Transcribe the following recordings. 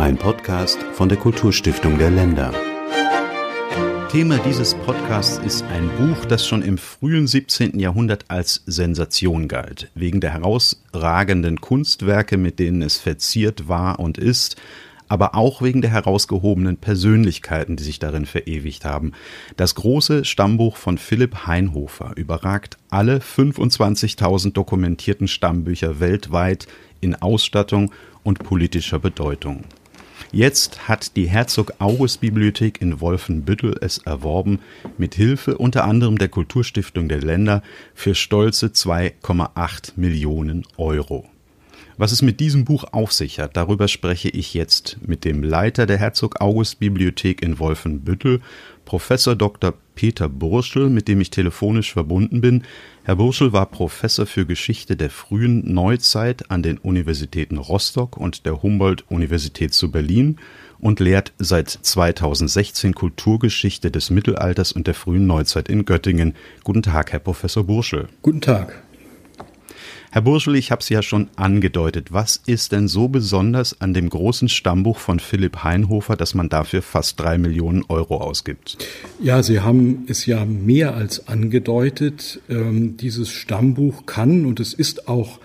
Ein Podcast von der Kulturstiftung der Länder. Thema dieses Podcasts ist ein Buch, das schon im frühen 17. Jahrhundert als Sensation galt, wegen der herausragenden Kunstwerke, mit denen es verziert war und ist, aber auch wegen der herausgehobenen Persönlichkeiten, die sich darin verewigt haben. Das große Stammbuch von Philipp Heinhofer überragt alle 25.000 dokumentierten Stammbücher weltweit in Ausstattung und politischer Bedeutung. Jetzt hat die Herzog August Bibliothek in Wolfenbüttel es erworben, mit Hilfe unter anderem der Kulturstiftung der Länder für stolze 2,8 Millionen Euro. Was es mit diesem Buch auf sich hat, darüber spreche ich jetzt mit dem Leiter der Herzog August Bibliothek in Wolfenbüttel, Professor Dr. Peter Burschel, mit dem ich telefonisch verbunden bin. Herr Burschel war Professor für Geschichte der frühen Neuzeit an den Universitäten Rostock und der Humboldt-Universität zu Berlin und lehrt seit 2016 Kulturgeschichte des Mittelalters und der frühen Neuzeit in Göttingen. Guten Tag, Herr Professor Burschel. Guten Tag. Herr Burschel, ich habe es ja schon angedeutet. Was ist denn so besonders an dem großen Stammbuch von Philipp Heinhofer, dass man dafür fast drei Millionen Euro ausgibt? Ja, Sie haben es ja mehr als angedeutet. Ähm, dieses Stammbuch kann und es ist auch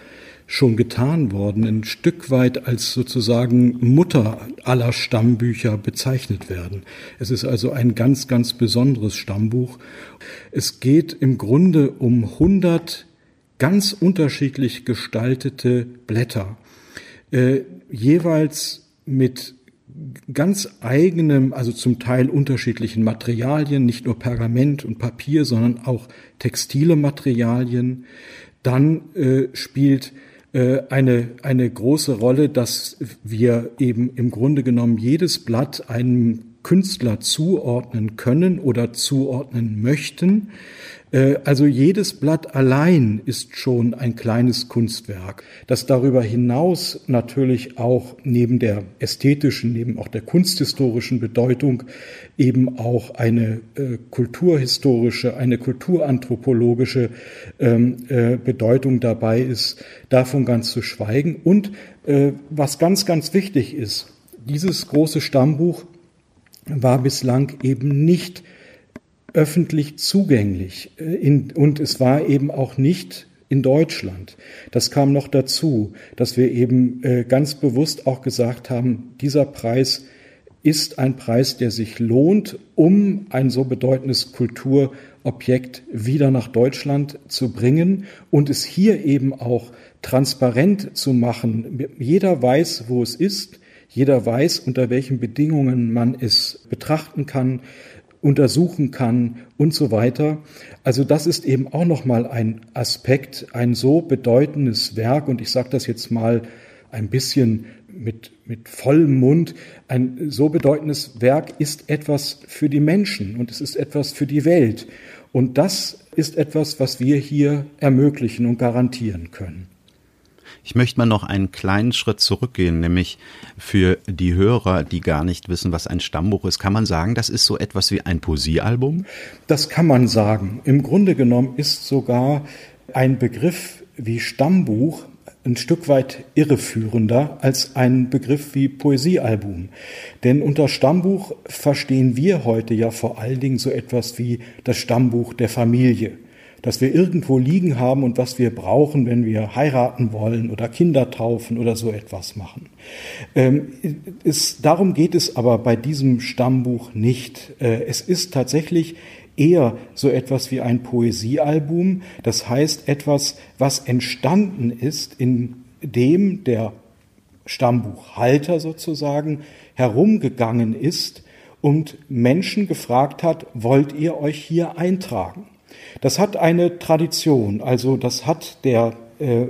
schon getan worden, ein Stück weit als sozusagen Mutter aller Stammbücher bezeichnet werden. Es ist also ein ganz, ganz besonderes Stammbuch. Es geht im Grunde um 100 ganz unterschiedlich gestaltete Blätter, äh, jeweils mit ganz eigenem, also zum Teil unterschiedlichen Materialien, nicht nur Pergament und Papier, sondern auch textile Materialien. Dann äh, spielt äh, eine, eine große Rolle, dass wir eben im Grunde genommen jedes Blatt einem Künstler zuordnen können oder zuordnen möchten. Äh, also jedes Blatt allein ist schon ein kleines Kunstwerk, das darüber hinaus natürlich auch neben der ästhetischen, neben auch der kunsthistorischen Bedeutung eben auch eine äh, kulturhistorische, eine kulturanthropologische ähm, äh, Bedeutung dabei ist, davon ganz zu schweigen. Und äh, was ganz, ganz wichtig ist, dieses große Stammbuch war bislang eben nicht öffentlich zugänglich äh, in, und es war eben auch nicht in Deutschland. Das kam noch dazu, dass wir eben äh, ganz bewusst auch gesagt haben, dieser Preis ist ein Preis, der sich lohnt, um ein so bedeutendes Kulturobjekt wieder nach Deutschland zu bringen und es hier eben auch transparent zu machen. Jeder weiß, wo es ist. Jeder weiß, unter welchen Bedingungen man es betrachten kann untersuchen kann und so weiter. Also das ist eben auch noch mal ein Aspekt, ein so bedeutendes Werk und ich sage das jetzt mal ein bisschen mit mit vollem Mund. Ein so bedeutendes Werk ist etwas für die Menschen und es ist etwas für die Welt und das ist etwas, was wir hier ermöglichen und garantieren können. Ich möchte mal noch einen kleinen Schritt zurückgehen, nämlich für die Hörer, die gar nicht wissen, was ein Stammbuch ist. Kann man sagen, das ist so etwas wie ein Poesiealbum? Das kann man sagen. Im Grunde genommen ist sogar ein Begriff wie Stammbuch ein Stück weit irreführender als ein Begriff wie Poesiealbum. Denn unter Stammbuch verstehen wir heute ja vor allen Dingen so etwas wie das Stammbuch der Familie das wir irgendwo liegen haben und was wir brauchen, wenn wir heiraten wollen oder Kinder taufen oder so etwas machen. Ähm, es, darum geht es aber bei diesem Stammbuch nicht. Äh, es ist tatsächlich eher so etwas wie ein Poesiealbum, das heißt etwas, was entstanden ist, in dem der Stammbuchhalter sozusagen herumgegangen ist und Menschen gefragt hat, wollt ihr euch hier eintragen? Das hat eine Tradition, also das hat der äh,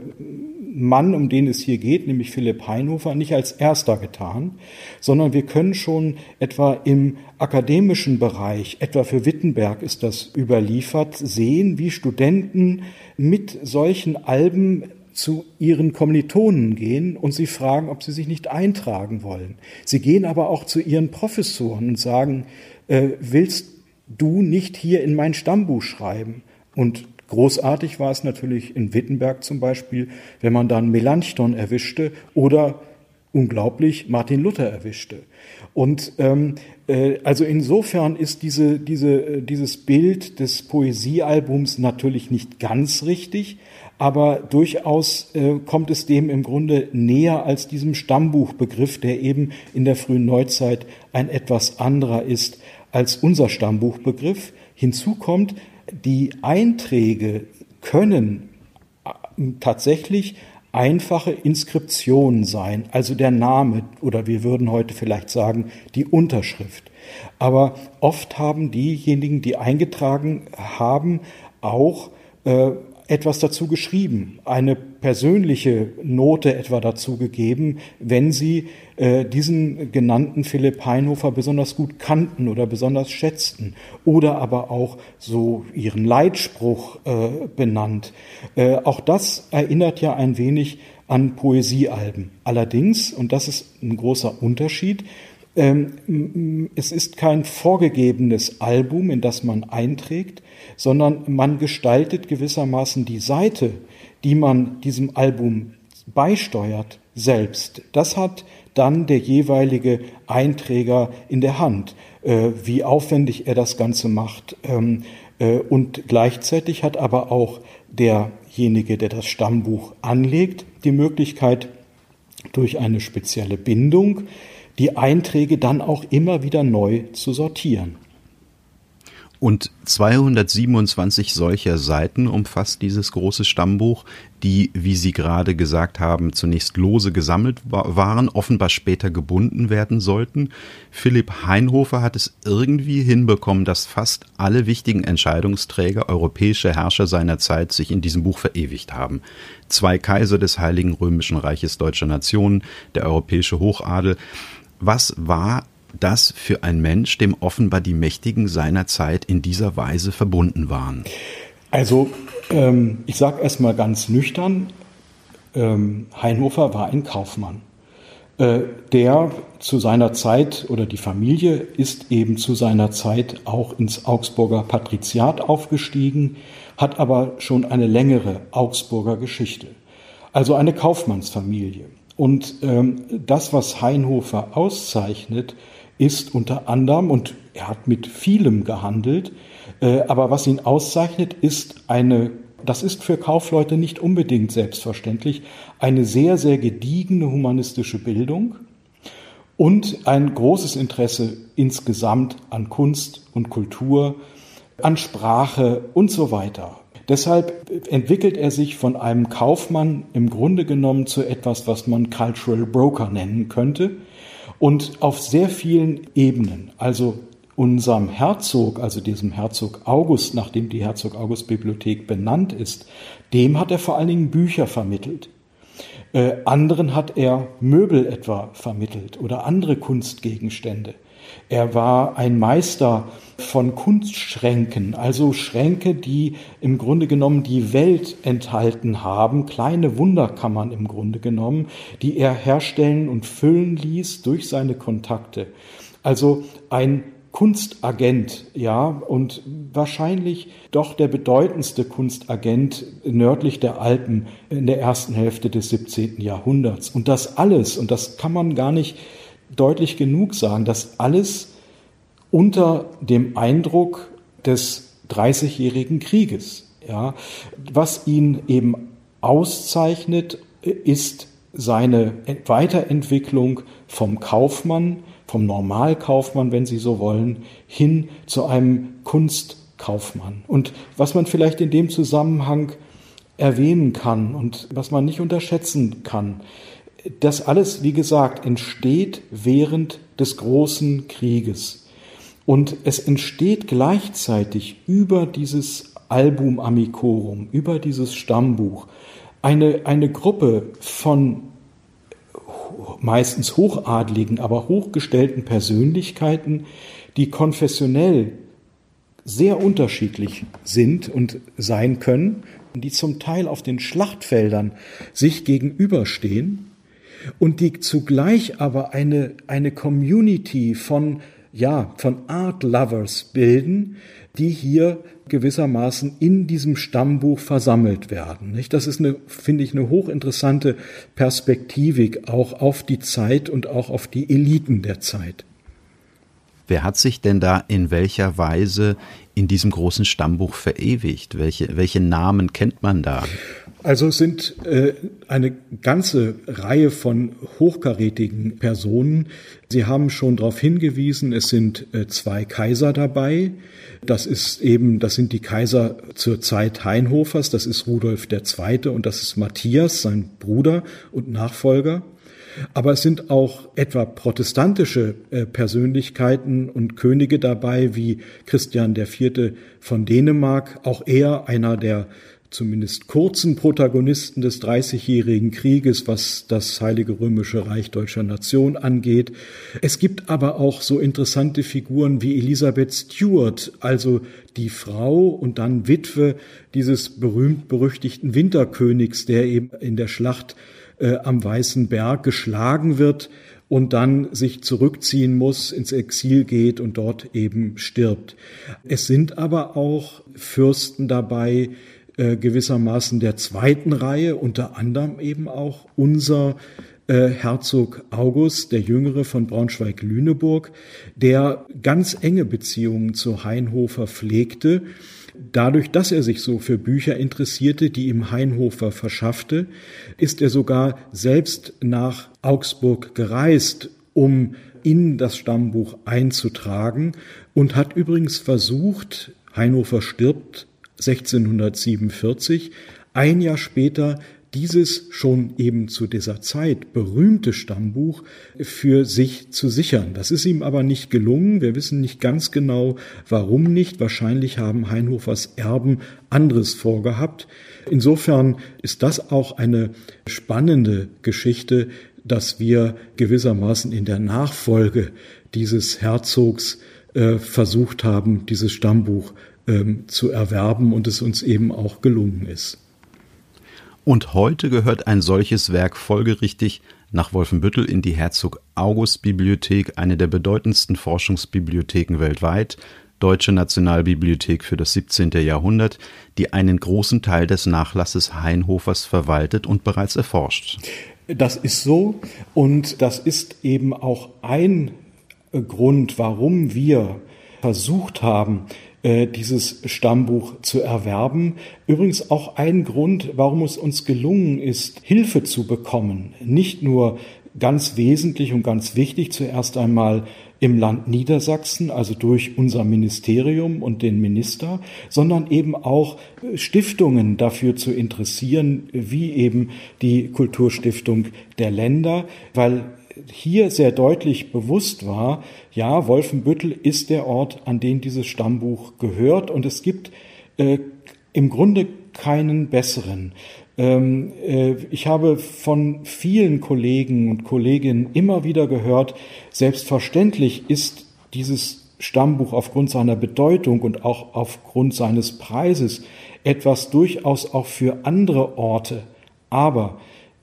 Mann, um den es hier geht, nämlich Philipp Heinhofer, nicht als erster getan, sondern wir können schon etwa im akademischen Bereich, etwa für Wittenberg ist das überliefert, sehen, wie Studenten mit solchen Alben zu ihren Kommilitonen gehen und sie fragen, ob sie sich nicht eintragen wollen. Sie gehen aber auch zu ihren Professoren und sagen, äh, willst du nicht hier in mein Stammbuch schreiben. Und großartig war es natürlich in Wittenberg zum Beispiel, wenn man dann Melanchthon erwischte oder unglaublich Martin Luther erwischte. Und ähm, äh, also insofern ist diese, diese, äh, dieses Bild des Poesiealbums natürlich nicht ganz richtig, aber durchaus äh, kommt es dem im Grunde näher als diesem Stammbuchbegriff, der eben in der frühen Neuzeit ein etwas anderer ist als unser Stammbuchbegriff. Hinzu kommt, die Einträge können tatsächlich einfache Inskriptionen sein, also der Name oder wir würden heute vielleicht sagen die Unterschrift. Aber oft haben diejenigen, die eingetragen haben, auch äh, etwas dazu geschrieben, eine persönliche Note etwa dazu gegeben, wenn sie äh, diesen genannten Philipp Heinhofer besonders gut kannten oder besonders schätzten oder aber auch so ihren Leitspruch äh, benannt. Äh, auch das erinnert ja ein wenig an Poesiealben. Allerdings, und das ist ein großer Unterschied, ähm, es ist kein vorgegebenes Album, in das man einträgt, sondern man gestaltet gewissermaßen die Seite, die man diesem Album beisteuert, selbst. Das hat dann der jeweilige Einträger in der Hand, äh, wie aufwendig er das Ganze macht. Ähm, äh, und gleichzeitig hat aber auch derjenige, der das Stammbuch anlegt, die Möglichkeit, durch eine spezielle Bindung die Einträge dann auch immer wieder neu zu sortieren. Und 227 solcher Seiten umfasst dieses große Stammbuch, die, wie Sie gerade gesagt haben, zunächst lose gesammelt waren, offenbar später gebunden werden sollten. Philipp Heinhofer hat es irgendwie hinbekommen, dass fast alle wichtigen Entscheidungsträger, europäische Herrscher seiner Zeit, sich in diesem Buch verewigt haben. Zwei Kaiser des Heiligen Römischen Reiches deutscher Nationen, der europäische Hochadel. Was war das für ein Mensch, dem offenbar die Mächtigen seiner Zeit in dieser Weise verbunden waren? Also, ähm, ich sage erstmal ganz nüchtern, ähm, Heinhofer war ein Kaufmann, äh, der zu seiner Zeit oder die Familie ist eben zu seiner Zeit auch ins Augsburger Patriziat aufgestiegen, hat aber schon eine längere Augsburger Geschichte. Also eine Kaufmannsfamilie. Und ähm, das, was Heinhofer auszeichnet, ist unter anderem, und er hat mit vielem gehandelt, äh, aber was ihn auszeichnet, ist eine, das ist für Kaufleute nicht unbedingt selbstverständlich, eine sehr, sehr gediegene humanistische Bildung und ein großes Interesse insgesamt an Kunst und Kultur, an Sprache und so weiter. Deshalb entwickelt er sich von einem Kaufmann im Grunde genommen zu etwas, was man Cultural Broker nennen könnte. Und auf sehr vielen Ebenen, also unserem Herzog, also diesem Herzog August, nachdem die Herzog August Bibliothek benannt ist, dem hat er vor allen Dingen Bücher vermittelt. Äh, anderen hat er Möbel etwa vermittelt oder andere Kunstgegenstände. Er war ein Meister von Kunstschränken, also Schränke, die im Grunde genommen die Welt enthalten haben, kleine Wunderkammern im Grunde genommen, die er herstellen und füllen ließ durch seine Kontakte. Also ein Kunstagent, ja, und wahrscheinlich doch der bedeutendste Kunstagent nördlich der Alpen in der ersten Hälfte des 17. Jahrhunderts. Und das alles, und das kann man gar nicht deutlich genug sagen, dass alles unter dem Eindruck des Dreißigjährigen Krieges, ja, was ihn eben auszeichnet, ist seine Weiterentwicklung vom Kaufmann, vom Normalkaufmann, wenn Sie so wollen, hin zu einem Kunstkaufmann. Und was man vielleicht in dem Zusammenhang erwähnen kann und was man nicht unterschätzen kann, das alles, wie gesagt, entsteht während des großen Krieges. Und es entsteht gleichzeitig über dieses Album Amicorum, über dieses Stammbuch, eine, eine Gruppe von meistens hochadligen, aber hochgestellten Persönlichkeiten, die konfessionell sehr unterschiedlich sind und sein können, die zum Teil auf den Schlachtfeldern sich gegenüberstehen und die zugleich aber eine, eine Community von, ja, von Art Lovers bilden, die hier gewissermaßen in diesem Stammbuch versammelt werden. Nicht? Das ist eine, finde ich, eine hochinteressante Perspektivik auch auf die Zeit und auch auf die Eliten der Zeit. Wer hat sich denn da in welcher Weise in diesem großen Stammbuch verewigt? Welche, welche Namen kennt man da? Also es sind äh, eine ganze Reihe von hochkarätigen Personen. Sie haben schon darauf hingewiesen, es sind äh, zwei Kaiser dabei. Das ist eben, das sind die Kaiser zur Zeit Heinhofers, das ist Rudolf II. und das ist Matthias, sein Bruder und Nachfolger. Aber es sind auch etwa protestantische äh, Persönlichkeiten und Könige dabei, wie Christian IV. von Dänemark, auch er einer der zumindest kurzen Protagonisten des Dreißigjährigen Krieges, was das Heilige Römische Reich deutscher Nation angeht. Es gibt aber auch so interessante Figuren wie Elisabeth Stuart, also die Frau und dann Witwe dieses berühmt-berüchtigten Winterkönigs, der eben in der Schlacht äh, am Weißen Berg geschlagen wird und dann sich zurückziehen muss, ins Exil geht und dort eben stirbt. Es sind aber auch Fürsten dabei, äh, gewissermaßen der zweiten Reihe, unter anderem eben auch unser äh, Herzog August, der Jüngere von Braunschweig-Lüneburg, der ganz enge Beziehungen zu Heinhofer pflegte. Dadurch, dass er sich so für Bücher interessierte, die ihm Heinhofer verschaffte, ist er sogar selbst nach Augsburg gereist, um in das Stammbuch einzutragen und hat übrigens versucht, Heinhofer stirbt 1647, ein Jahr später dieses schon eben zu dieser Zeit berühmte Stammbuch für sich zu sichern. Das ist ihm aber nicht gelungen. Wir wissen nicht ganz genau, warum nicht. Wahrscheinlich haben Heinhofers Erben anderes vorgehabt. Insofern ist das auch eine spannende Geschichte, dass wir gewissermaßen in der Nachfolge dieses Herzogs äh, versucht haben, dieses Stammbuch ähm, zu erwerben und es uns eben auch gelungen ist. Und heute gehört ein solches Werk folgerichtig nach Wolfenbüttel in die Herzog August Bibliothek, eine der bedeutendsten Forschungsbibliotheken weltweit, Deutsche Nationalbibliothek für das 17. Jahrhundert, die einen großen Teil des Nachlasses Heinhofers verwaltet und bereits erforscht. Das ist so und das ist eben auch ein Grund, warum wir versucht haben, äh, dieses Stammbuch zu erwerben. Übrigens auch ein Grund, warum es uns gelungen ist, Hilfe zu bekommen. Nicht nur ganz wesentlich und ganz wichtig zuerst einmal im Land Niedersachsen, also durch unser Ministerium und den Minister, sondern eben auch Stiftungen dafür zu interessieren, wie eben die Kulturstiftung der Länder, weil hier sehr deutlich bewusst war, ja, Wolfenbüttel ist der Ort, an den dieses Stammbuch gehört und es gibt äh, im Grunde keinen besseren. Ähm, äh, ich habe von vielen Kollegen und Kolleginnen immer wieder gehört, selbstverständlich ist dieses Stammbuch aufgrund seiner Bedeutung und auch aufgrund seines Preises etwas durchaus auch für andere Orte. Aber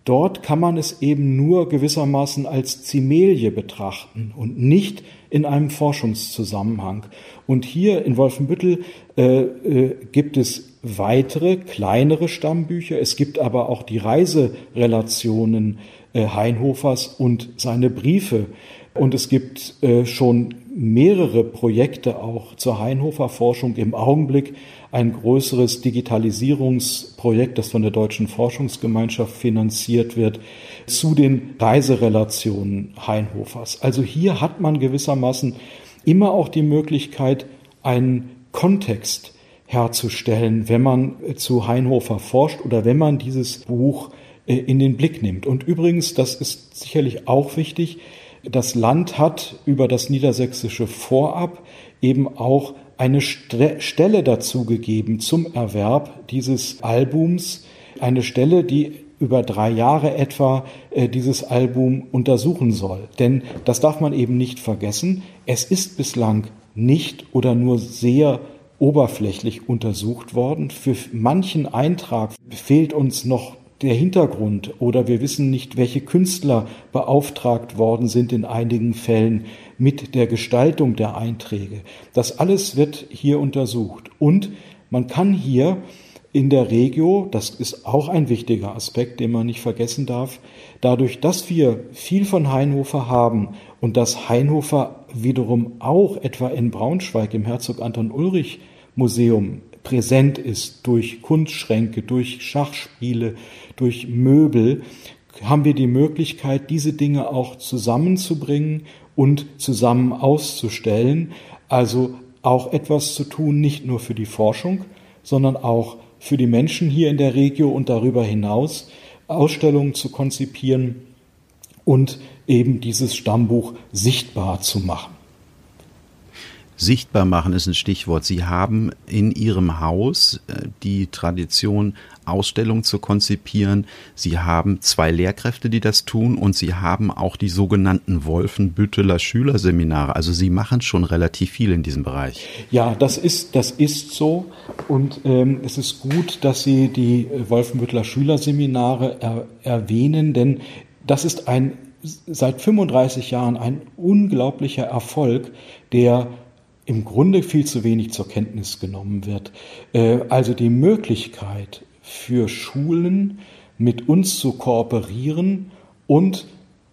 Dort kann man es eben nur gewissermaßen als Zimelie betrachten und nicht in einem Forschungszusammenhang. Und hier in Wolfenbüttel äh, äh, gibt es weitere, kleinere Stammbücher. Es gibt aber auch die Reiserelationen äh, Heinhofers und seine Briefe. Und es gibt äh, schon mehrere Projekte auch zur Heinhofer Forschung im Augenblick ein größeres Digitalisierungsprojekt, das von der Deutschen Forschungsgemeinschaft finanziert wird, zu den Reiserelationen Heinhofers. Also hier hat man gewissermaßen immer auch die Möglichkeit, einen Kontext herzustellen, wenn man zu Heinhofer forscht oder wenn man dieses Buch äh, in den Blick nimmt. Und übrigens, das ist sicherlich auch wichtig, das Land hat über das niedersächsische Vorab eben auch eine Stelle dazu gegeben zum Erwerb dieses Albums, eine Stelle, die über drei Jahre etwa äh, dieses Album untersuchen soll. Denn das darf man eben nicht vergessen, es ist bislang nicht oder nur sehr oberflächlich untersucht worden. Für manchen Eintrag fehlt uns noch der Hintergrund oder wir wissen nicht, welche Künstler beauftragt worden sind in einigen Fällen mit der Gestaltung der Einträge. Das alles wird hier untersucht. Und man kann hier in der Regio, das ist auch ein wichtiger Aspekt, den man nicht vergessen darf, dadurch, dass wir viel von Heinhofer haben und dass Heinhofer wiederum auch etwa in Braunschweig im Herzog Anton Ulrich Museum präsent ist durch Kunstschränke, durch Schachspiele, durch Möbel, haben wir die Möglichkeit, diese Dinge auch zusammenzubringen und zusammen auszustellen. Also auch etwas zu tun, nicht nur für die Forschung, sondern auch für die Menschen hier in der Region und darüber hinaus Ausstellungen zu konzipieren und eben dieses Stammbuch sichtbar zu machen. Sichtbar machen ist ein Stichwort. Sie haben in Ihrem Haus äh, die Tradition, Ausstellungen zu konzipieren. Sie haben zwei Lehrkräfte, die das tun und Sie haben auch die sogenannten Wolfenbütteler Schülerseminare. Also Sie machen schon relativ viel in diesem Bereich. Ja, das ist, das ist so und ähm, es ist gut, dass Sie die Wolfenbütteler Schülerseminare er, erwähnen, denn das ist ein seit 35 Jahren ein unglaublicher Erfolg, der im Grunde viel zu wenig zur Kenntnis genommen wird. Äh, also die Möglichkeit für Schulen mit uns zu kooperieren und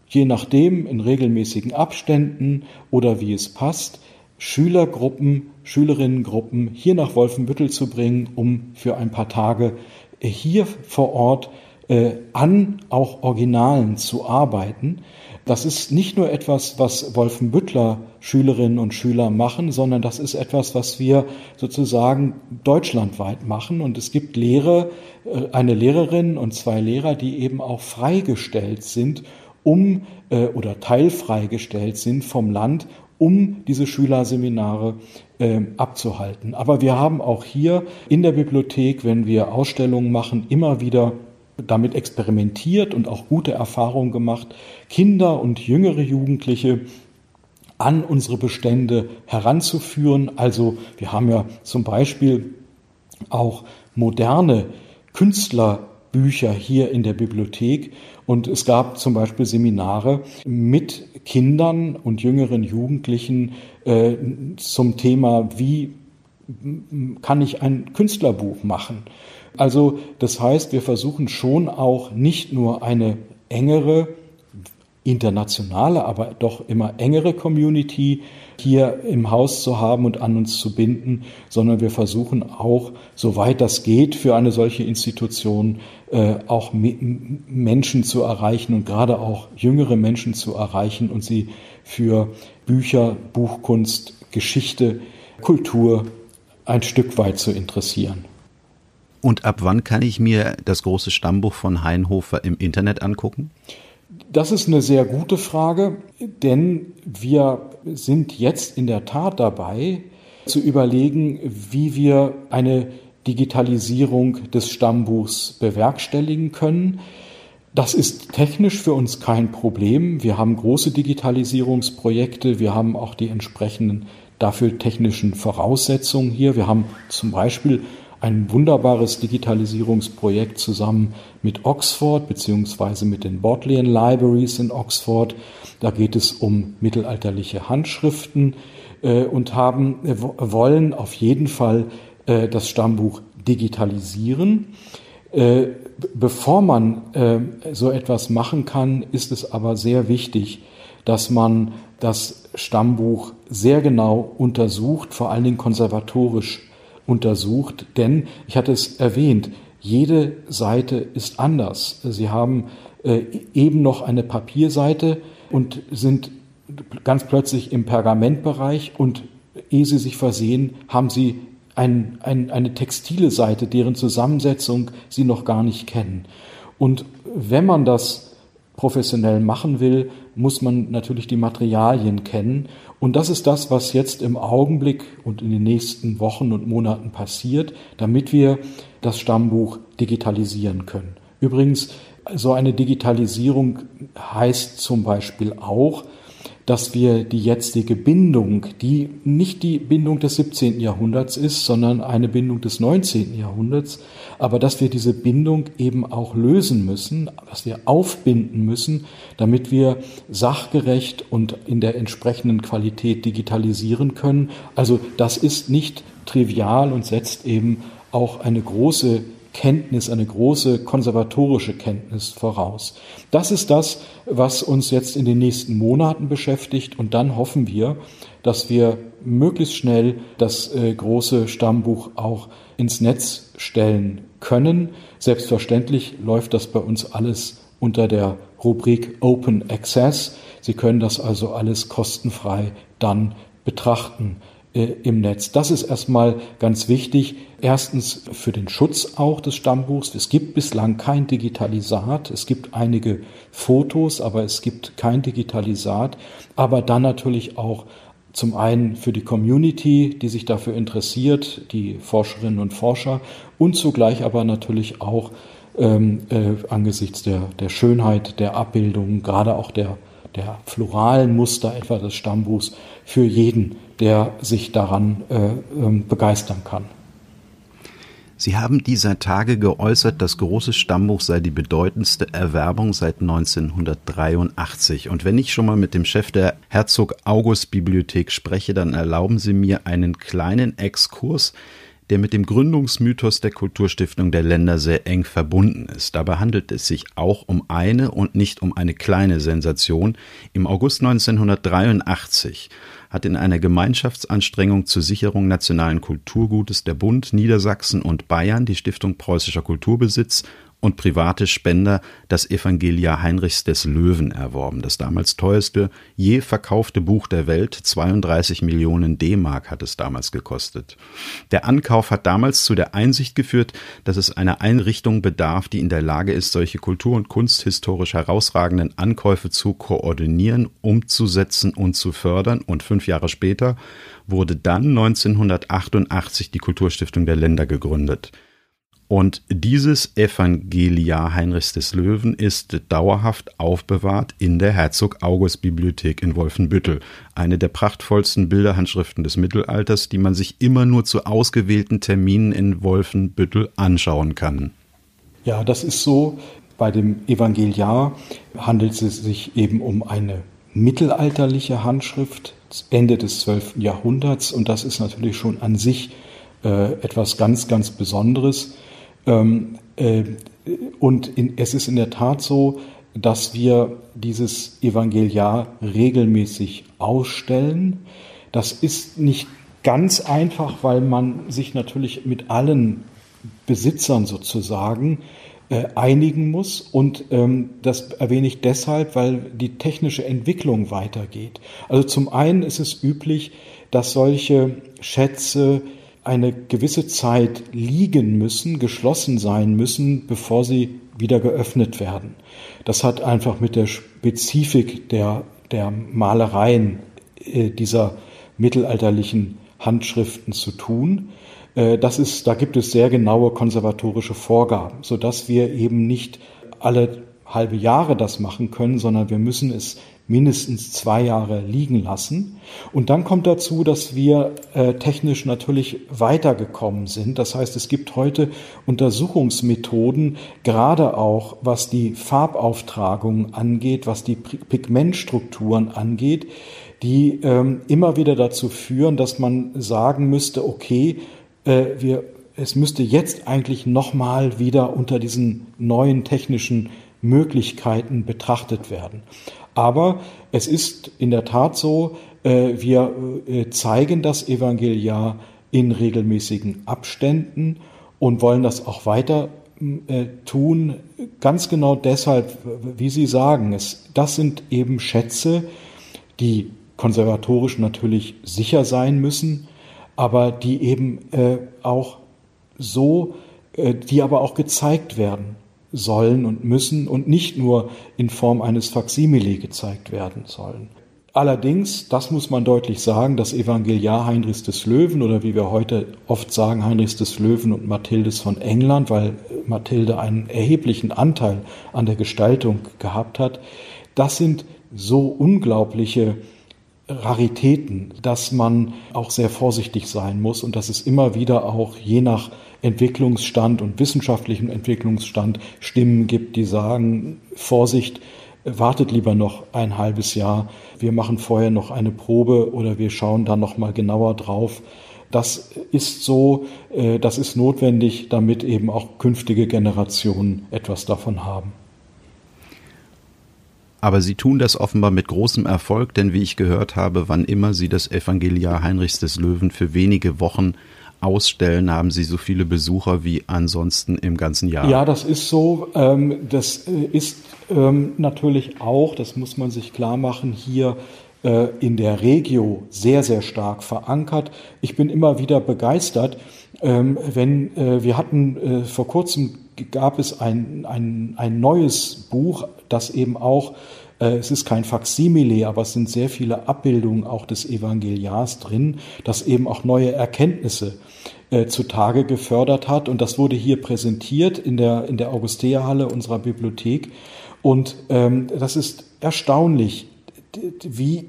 je nachdem in regelmäßigen Abständen oder wie es passt, Schülergruppen, Schülerinnengruppen hier nach Wolfenbüttel zu bringen, um für ein paar Tage hier vor Ort äh, an auch Originalen zu arbeiten. Das ist nicht nur etwas, was Wolfenbüttler Schülerinnen und Schüler machen, sondern das ist etwas, was wir sozusagen deutschlandweit machen. Und es gibt Lehrer, äh, eine Lehrerin und zwei Lehrer, die eben auch freigestellt sind, um äh, oder teilfreigestellt sind vom Land, um diese Schülerseminare äh, abzuhalten. Aber wir haben auch hier in der Bibliothek, wenn wir Ausstellungen machen, immer wieder damit experimentiert und auch gute Erfahrungen gemacht, Kinder und jüngere Jugendliche an unsere Bestände heranzuführen. Also wir haben ja zum Beispiel auch moderne Künstlerbücher hier in der Bibliothek und es gab zum Beispiel Seminare mit Kindern und jüngeren Jugendlichen äh, zum Thema, wie kann ich ein Künstlerbuch machen? Also das heißt, wir versuchen schon auch nicht nur eine engere, internationale, aber doch immer engere Community hier im Haus zu haben und an uns zu binden, sondern wir versuchen auch, soweit das geht, für eine solche Institution äh, auch Menschen zu erreichen und gerade auch jüngere Menschen zu erreichen und sie für Bücher, Buchkunst, Geschichte, Kultur ein Stück weit zu interessieren. Und ab wann kann ich mir das große Stammbuch von Heinhofer im Internet angucken? Das ist eine sehr gute Frage, denn wir sind jetzt in der Tat dabei zu überlegen, wie wir eine Digitalisierung des Stammbuchs bewerkstelligen können. Das ist technisch für uns kein Problem. Wir haben große Digitalisierungsprojekte. Wir haben auch die entsprechenden dafür technischen Voraussetzungen hier. Wir haben zum Beispiel ein wunderbares Digitalisierungsprojekt zusammen mit Oxford beziehungsweise mit den Bodleian Libraries in Oxford. Da geht es um mittelalterliche Handschriften äh, und haben äh, wollen auf jeden Fall äh, das Stammbuch digitalisieren. Äh, bevor man äh, so etwas machen kann, ist es aber sehr wichtig, dass man das Stammbuch sehr genau untersucht, vor allen Dingen konservatorisch untersucht, denn ich hatte es erwähnt, jede Seite ist anders. Sie haben äh, eben noch eine Papierseite und sind ganz plötzlich im Pergamentbereich und ehe sie sich versehen, haben sie ein, ein, eine textile Seite, deren Zusammensetzung sie noch gar nicht kennen. Und wenn man das professionell machen will, muss man natürlich die Materialien kennen. Und das ist das, was jetzt im Augenblick und in den nächsten Wochen und Monaten passiert, damit wir das Stammbuch digitalisieren können. Übrigens, so eine Digitalisierung heißt zum Beispiel auch, dass wir die jetzige Bindung, die nicht die Bindung des 17. Jahrhunderts ist, sondern eine Bindung des 19. Jahrhunderts, aber dass wir diese Bindung eben auch lösen müssen, dass wir aufbinden müssen, damit wir sachgerecht und in der entsprechenden Qualität digitalisieren können. Also das ist nicht trivial und setzt eben auch eine große Kenntnis, eine große konservatorische Kenntnis voraus. Das ist das, was uns jetzt in den nächsten Monaten beschäftigt und dann hoffen wir, dass wir möglichst schnell das äh, große Stammbuch auch ins Netz stellen können. Selbstverständlich läuft das bei uns alles unter der Rubrik Open Access. Sie können das also alles kostenfrei dann betrachten. Äh, im Netz. Das ist erstmal ganz wichtig. Erstens für den Schutz auch des Stammbuchs. Es gibt bislang kein Digitalisat. Es gibt einige Fotos, aber es gibt kein Digitalisat. Aber dann natürlich auch zum einen für die Community, die sich dafür interessiert, die Forscherinnen und Forscher und zugleich aber natürlich auch ähm, äh, angesichts der, der Schönheit der Abbildungen, gerade auch der, der floralen Muster etwa des Stammbuchs für jeden der sich daran äh, ähm, begeistern kann. Sie haben dieser Tage geäußert, das große Stammbuch sei die bedeutendste Erwerbung seit 1983. Und wenn ich schon mal mit dem Chef der Herzog August Bibliothek spreche, dann erlauben Sie mir einen kleinen Exkurs der mit dem Gründungsmythos der Kulturstiftung der Länder sehr eng verbunden ist. Dabei handelt es sich auch um eine und nicht um eine kleine Sensation. Im August 1983 hat in einer Gemeinschaftsanstrengung zur Sicherung nationalen Kulturgutes der Bund, Niedersachsen und Bayern die Stiftung Preußischer Kulturbesitz und private Spender das Evangelia Heinrichs des Löwen erworben. Das damals teuerste je verkaufte Buch der Welt, 32 Millionen D-Mark hat es damals gekostet. Der Ankauf hat damals zu der Einsicht geführt, dass es einer Einrichtung bedarf, die in der Lage ist, solche kultur- und kunsthistorisch herausragenden Ankäufe zu koordinieren, umzusetzen und zu fördern. Und fünf Jahre später wurde dann 1988 die Kulturstiftung der Länder gegründet. Und dieses Evangeliar Heinrichs des Löwen ist dauerhaft aufbewahrt in der Herzog August Bibliothek in Wolfenbüttel. Eine der prachtvollsten Bilderhandschriften des Mittelalters, die man sich immer nur zu ausgewählten Terminen in Wolfenbüttel anschauen kann. Ja, das ist so. Bei dem Evangeliar handelt es sich eben um eine mittelalterliche Handschrift, Ende des 12. Jahrhunderts. Und das ist natürlich schon an sich äh, etwas ganz, ganz Besonderes. Ähm, äh, und in, es ist in der Tat so, dass wir dieses Evangeliar regelmäßig ausstellen. Das ist nicht ganz einfach, weil man sich natürlich mit allen Besitzern sozusagen äh, einigen muss. Und ähm, das erwähne ich deshalb, weil die technische Entwicklung weitergeht. Also zum einen ist es üblich, dass solche Schätze eine gewisse Zeit liegen müssen, geschlossen sein müssen, bevor sie wieder geöffnet werden. Das hat einfach mit der Spezifik der, der Malereien äh, dieser mittelalterlichen Handschriften zu tun. Äh, das ist, da gibt es sehr genaue konservatorische Vorgaben, so dass wir eben nicht alle halbe Jahre das machen können, sondern wir müssen es mindestens zwei Jahre liegen lassen. Und dann kommt dazu, dass wir äh, technisch natürlich weitergekommen sind. Das heißt, es gibt heute Untersuchungsmethoden, gerade auch was die Farbauftragung angeht, was die Pigmentstrukturen angeht, die ähm, immer wieder dazu führen, dass man sagen müsste, okay, äh, wir, es müsste jetzt eigentlich nochmal wieder unter diesen neuen technischen Möglichkeiten betrachtet werden. Aber es ist in der Tat so, äh, wir äh, zeigen das Evangeliar in regelmäßigen Abständen und wollen das auch weiter äh, tun. Ganz genau deshalb, wie Sie sagen, es, das sind eben Schätze, die konservatorisch natürlich sicher sein müssen, aber die eben auch so, die aber auch gezeigt werden sollen und müssen und nicht nur in Form eines Faksimile gezeigt werden sollen. Allerdings, das muss man deutlich sagen, das Evangeliar Heinrichs des Löwen oder wie wir heute oft sagen, Heinrichs des Löwen und Mathildes von England, weil Mathilde einen erheblichen Anteil an der Gestaltung gehabt hat, das sind so unglaubliche Raritäten, dass man auch sehr vorsichtig sein muss und dass es immer wieder auch je nach Entwicklungsstand und wissenschaftlichen Entwicklungsstand Stimmen gibt, die sagen, Vorsicht, wartet lieber noch ein halbes Jahr, wir machen vorher noch eine Probe oder wir schauen dann noch mal genauer drauf. Das ist so, äh, das ist notwendig, damit eben auch künftige Generationen etwas davon haben. Aber Sie tun das offenbar mit großem Erfolg, denn wie ich gehört habe, wann immer Sie das Evangeliar Heinrichs des Löwen für wenige Wochen ausstellen, haben Sie so viele Besucher wie ansonsten im ganzen Jahr. Ja, das ist so. Ähm, das äh, ist ähm, natürlich auch, das muss man sich klar machen, hier äh, in der Regio sehr, sehr stark verankert. Ich bin immer wieder begeistert, ähm, wenn äh, wir hatten vor kurzem gab es ein, ein, ein neues Buch, das eben auch es ist kein Faksimile, aber es sind sehr viele Abbildungen auch des Evangeliars drin, das eben auch neue Erkenntnisse äh, zutage gefördert hat. Und das wurde hier präsentiert in der, in der Augusteerhalle unserer Bibliothek. Und ähm, das ist erstaunlich, wie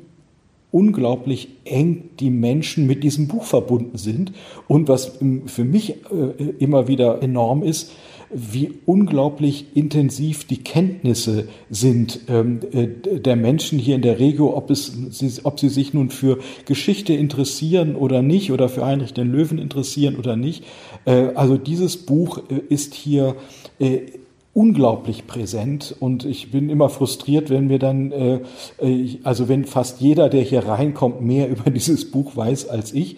unglaublich eng die Menschen mit diesem Buch verbunden sind. Und was für mich äh, immer wieder enorm ist, wie unglaublich intensiv die Kenntnisse sind ähm, äh, der Menschen hier in der Regio, ob, es, ob sie sich nun für Geschichte interessieren oder nicht oder für Heinrich den Löwen interessieren oder nicht. Äh, also dieses Buch äh, ist hier äh, unglaublich präsent und ich bin immer frustriert, wenn wir dann, äh, äh also wenn fast jeder, der hier reinkommt, mehr über dieses Buch weiß als ich,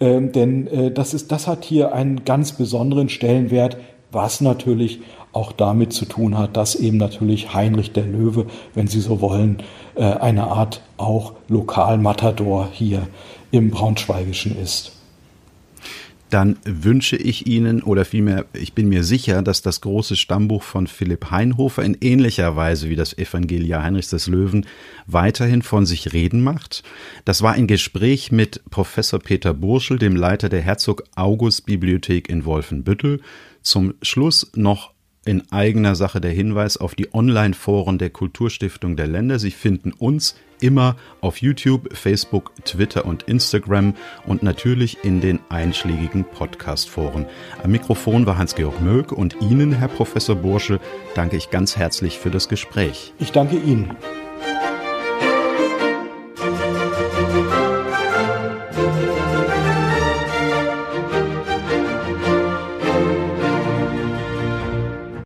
ähm, denn äh, das ist, das hat hier einen ganz besonderen Stellenwert was natürlich auch damit zu tun hat, dass eben natürlich Heinrich der Löwe, wenn Sie so wollen, äh, eine Art auch Lokalmatador hier im Braunschweigischen ist dann wünsche ich Ihnen oder vielmehr, ich bin mir sicher, dass das große Stammbuch von Philipp Heinhofer in ähnlicher Weise wie das Evangelia Heinrichs des Löwen weiterhin von sich reden macht. Das war ein Gespräch mit Professor Peter Burschel, dem Leiter der Herzog August Bibliothek in Wolfenbüttel. Zum Schluss noch in eigener Sache der Hinweis auf die Online-Foren der Kulturstiftung der Länder. Sie finden uns immer auf YouTube, Facebook, Twitter und Instagram und natürlich in den einschlägigen Podcast-Foren. Am Mikrofon war Hans-Georg Möck und Ihnen, Herr Professor Bursche, danke ich ganz herzlich für das Gespräch. Ich danke Ihnen.